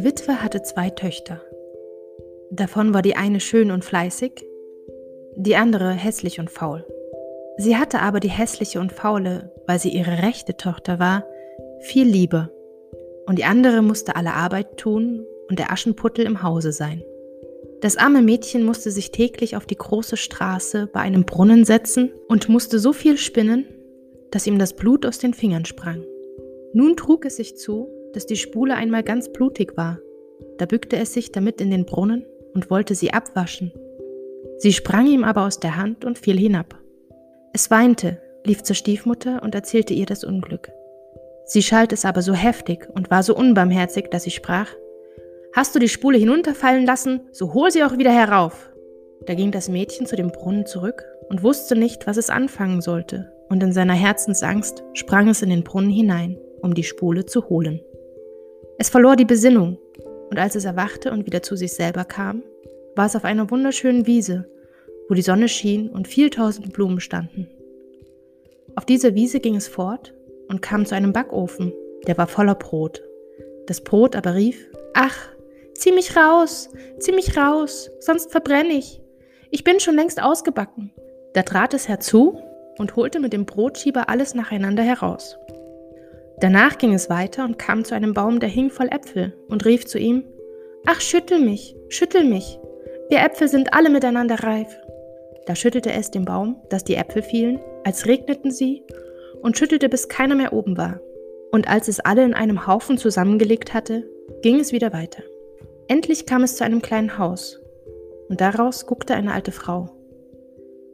Eine Witwe hatte zwei Töchter. Davon war die eine schön und fleißig, die andere hässlich und faul. Sie hatte aber die hässliche und faule, weil sie ihre rechte Tochter war, viel Liebe, und die andere musste alle Arbeit tun und der Aschenputtel im Hause sein. Das arme Mädchen musste sich täglich auf die große Straße bei einem Brunnen setzen und musste so viel spinnen, dass ihm das Blut aus den Fingern sprang. Nun trug es sich zu, dass die Spule einmal ganz blutig war. Da bückte es sich damit in den Brunnen und wollte sie abwaschen. Sie sprang ihm aber aus der Hand und fiel hinab. Es weinte, lief zur Stiefmutter und erzählte ihr das Unglück. Sie schalt es aber so heftig und war so unbarmherzig, dass sie sprach, Hast du die Spule hinunterfallen lassen, so hol sie auch wieder herauf. Da ging das Mädchen zu dem Brunnen zurück und wusste nicht, was es anfangen sollte, und in seiner Herzensangst sprang es in den Brunnen hinein, um die Spule zu holen. Es verlor die Besinnung, und als es erwachte und wieder zu sich selber kam, war es auf einer wunderschönen Wiese, wo die Sonne schien und viel tausend Blumen standen. Auf dieser Wiese ging es fort und kam zu einem Backofen, der war voller Brot. Das Brot aber rief, Ach, zieh mich raus, zieh mich raus, sonst verbrenne ich. Ich bin schon längst ausgebacken. Da trat es herzu und holte mit dem Brotschieber alles nacheinander heraus. Danach ging es weiter und kam zu einem Baum, der hing voll Äpfel, und rief zu ihm, Ach, schüttel mich, schüttel mich, wir Äpfel sind alle miteinander reif. Da schüttelte es den Baum, dass die Äpfel fielen, als regneten sie, und schüttelte, bis keiner mehr oben war. Und als es alle in einem Haufen zusammengelegt hatte, ging es wieder weiter. Endlich kam es zu einem kleinen Haus, und daraus guckte eine alte Frau.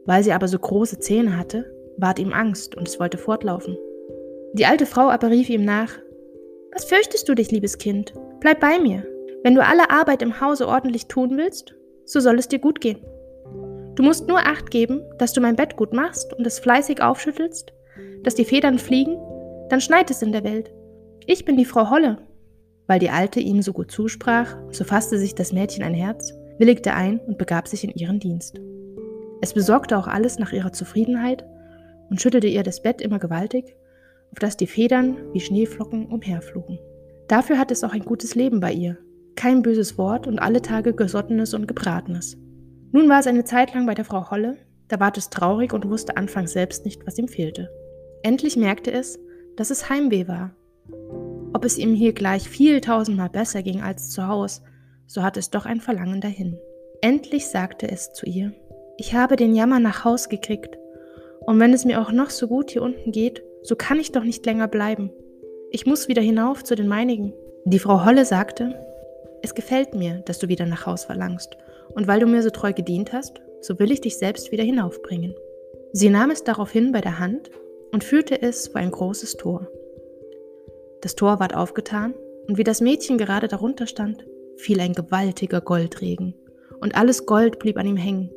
Weil sie aber so große Zähne hatte, ward ihm Angst und es wollte fortlaufen. Die alte Frau aber rief ihm nach, Was fürchtest du dich, liebes Kind? Bleib bei mir. Wenn du alle Arbeit im Hause ordentlich tun willst, so soll es dir gut gehen. Du musst nur acht geben, dass du mein Bett gut machst und es fleißig aufschüttelst, dass die Federn fliegen, dann schneit es in der Welt. Ich bin die Frau Holle. Weil die Alte ihm so gut zusprach, so fasste sich das Mädchen ein Herz, willigte ein und begab sich in ihren Dienst. Es besorgte auch alles nach ihrer Zufriedenheit und schüttelte ihr das Bett immer gewaltig auf das die Federn wie Schneeflocken umherflogen. Dafür hat es auch ein gutes Leben bei ihr, kein böses Wort und alle Tage Gesottenes und Gebratenes. Nun war es eine Zeit lang bei der Frau Holle, da ward es traurig und wusste anfangs selbst nicht, was ihm fehlte. Endlich merkte es, dass es Heimweh war. Ob es ihm hier gleich viel tausendmal besser ging als zu Haus, so hatte es doch ein Verlangen dahin. Endlich sagte es zu ihr, ich habe den Jammer nach Haus gekriegt, und wenn es mir auch noch so gut hier unten geht, so kann ich doch nicht länger bleiben. Ich muss wieder hinauf zu den meinigen. Die Frau Holle sagte, es gefällt mir, dass du wieder nach Haus verlangst, und weil du mir so treu gedient hast, so will ich dich selbst wieder hinaufbringen. Sie nahm es daraufhin bei der Hand und führte es vor ein großes Tor. Das Tor ward aufgetan, und wie das Mädchen gerade darunter stand, fiel ein gewaltiger Goldregen, und alles Gold blieb an ihm hängen,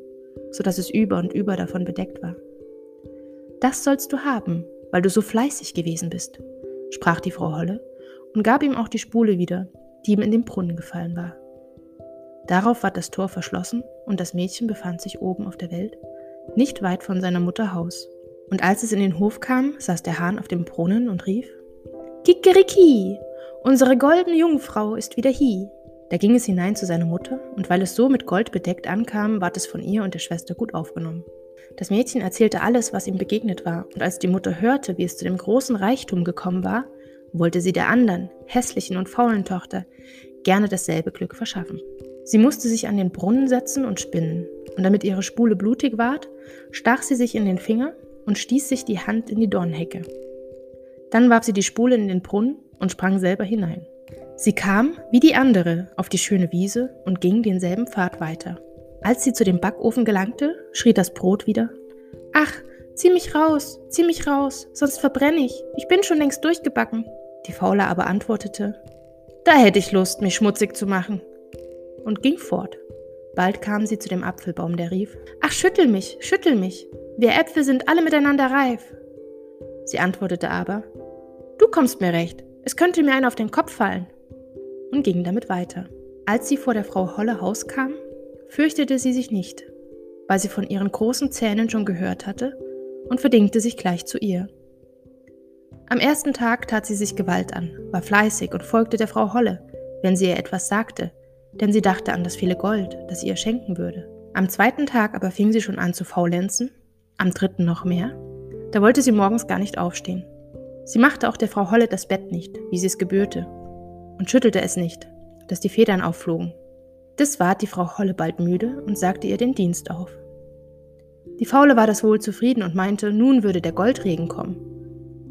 so dass es über und über davon bedeckt war. Das sollst du haben, weil du so fleißig gewesen bist, sprach die Frau Holle und gab ihm auch die Spule wieder, die ihm in den Brunnen gefallen war. Darauf ward das Tor verschlossen und das Mädchen befand sich oben auf der Welt, nicht weit von seiner Mutter Haus. Und als es in den Hof kam, saß der Hahn auf dem Brunnen und rief: Kikeriki, unsere goldene Jungfrau ist wieder hie. Da ging es hinein zu seiner Mutter, und weil es so mit Gold bedeckt ankam, ward es von ihr und der Schwester gut aufgenommen. Das Mädchen erzählte alles, was ihm begegnet war, und als die Mutter hörte, wie es zu dem großen Reichtum gekommen war, wollte sie der anderen, hässlichen und faulen Tochter gerne dasselbe Glück verschaffen. Sie musste sich an den Brunnen setzen und spinnen, und damit ihre Spule blutig ward, stach sie sich in den Finger und stieß sich die Hand in die Dornhecke. Dann warf sie die Spule in den Brunnen und sprang selber hinein. Sie kam, wie die andere, auf die schöne Wiese und ging denselben Pfad weiter. Als sie zu dem Backofen gelangte, schrie das Brot wieder: Ach, Zieh mich raus, zieh mich raus, sonst verbrenne ich. Ich bin schon längst durchgebacken. Die Faule aber antwortete, da hätte ich Lust, mich schmutzig zu machen. Und ging fort. Bald kam sie zu dem Apfelbaum, der rief, Ach, schüttel mich, schüttel mich. Wir Äpfel sind alle miteinander reif. Sie antwortete aber, Du kommst mir recht, es könnte mir einer auf den Kopf fallen. Und ging damit weiter. Als sie vor der Frau Holle Haus kam, fürchtete sie sich nicht, weil sie von ihren großen Zähnen schon gehört hatte und verdingte sich gleich zu ihr. Am ersten Tag tat sie sich Gewalt an, war fleißig und folgte der Frau Holle, wenn sie ihr etwas sagte, denn sie dachte an das viele Gold, das sie ihr schenken würde. Am zweiten Tag aber fing sie schon an zu faulenzen, am dritten noch mehr. Da wollte sie morgens gar nicht aufstehen. Sie machte auch der Frau Holle das Bett nicht, wie sie es gebührte, und schüttelte es nicht, dass die Federn aufflogen. Des ward die Frau Holle bald müde und sagte ihr den Dienst auf. Die Faule war das wohl zufrieden und meinte, nun würde der Goldregen kommen.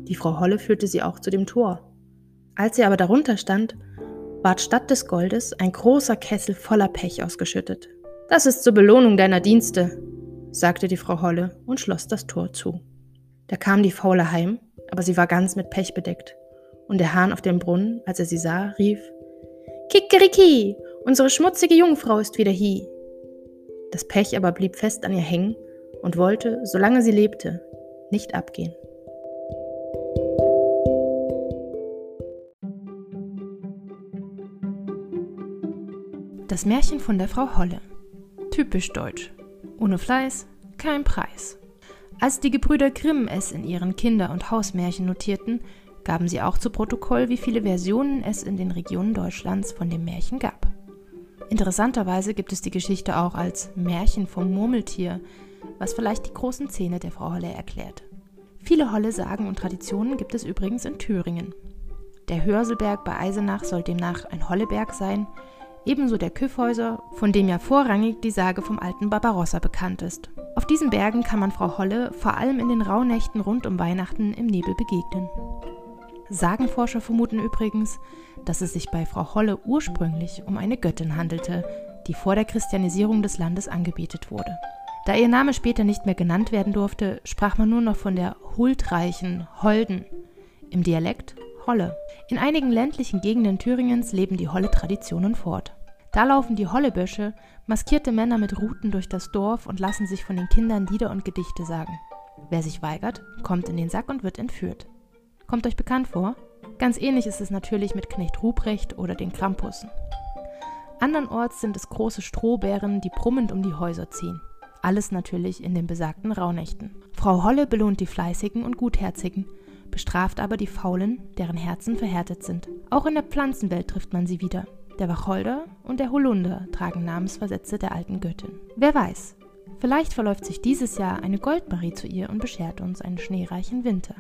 Die Frau Holle führte sie auch zu dem Tor. Als sie aber darunter stand, ward statt des Goldes ein großer Kessel voller Pech ausgeschüttet. Das ist zur Belohnung deiner Dienste, sagte die Frau Holle und schloss das Tor zu. Da kam die Faule heim, aber sie war ganz mit Pech bedeckt. Und der Hahn auf dem Brunnen, als er sie sah, rief: Kikeriki, unsere schmutzige Jungfrau ist wieder hie. Das Pech aber blieb fest an ihr hängen und wollte, solange sie lebte, nicht abgehen. Das Märchen von der Frau Holle. Typisch deutsch. Ohne Fleiß, kein Preis. Als die Gebrüder Grimm es in ihren Kinder- und Hausmärchen notierten, gaben sie auch zu Protokoll, wie viele Versionen es in den Regionen Deutschlands von dem Märchen gab. Interessanterweise gibt es die Geschichte auch als Märchen vom Murmeltier, was vielleicht die großen Zähne der Frau Holle erklärt. Viele Holle-Sagen und Traditionen gibt es übrigens in Thüringen. Der Hörselberg bei Eisenach soll demnach ein Holleberg sein, ebenso der Küffhäuser, von dem ja vorrangig die Sage vom alten Barbarossa bekannt ist. Auf diesen Bergen kann man Frau Holle vor allem in den Rauhnächten rund um Weihnachten im Nebel begegnen. Sagenforscher vermuten übrigens, dass es sich bei Frau Holle ursprünglich um eine Göttin handelte, die vor der Christianisierung des Landes angebetet wurde. Da ihr Name später nicht mehr genannt werden durfte, sprach man nur noch von der huldreichen Holden, im Dialekt Holle. In einigen ländlichen Gegenden Thüringens leben die Holle-Traditionen fort. Da laufen die Hollebösche, maskierte Männer mit Ruten durch das Dorf und lassen sich von den Kindern Lieder und Gedichte sagen. Wer sich weigert, kommt in den Sack und wird entführt. Kommt euch bekannt vor? Ganz ähnlich ist es natürlich mit Knecht Ruprecht oder den Krampussen. Andernorts sind es große Strohbären, die brummend um die Häuser ziehen. Alles natürlich in den besagten Rauhnächten. Frau Holle belohnt die Fleißigen und Gutherzigen, bestraft aber die Faulen, deren Herzen verhärtet sind. Auch in der Pflanzenwelt trifft man sie wieder. Der Wacholder und der Holunder tragen Namensversätze der alten Göttin. Wer weiß, vielleicht verläuft sich dieses Jahr eine Goldmarie zu ihr und beschert uns einen schneereichen Winter.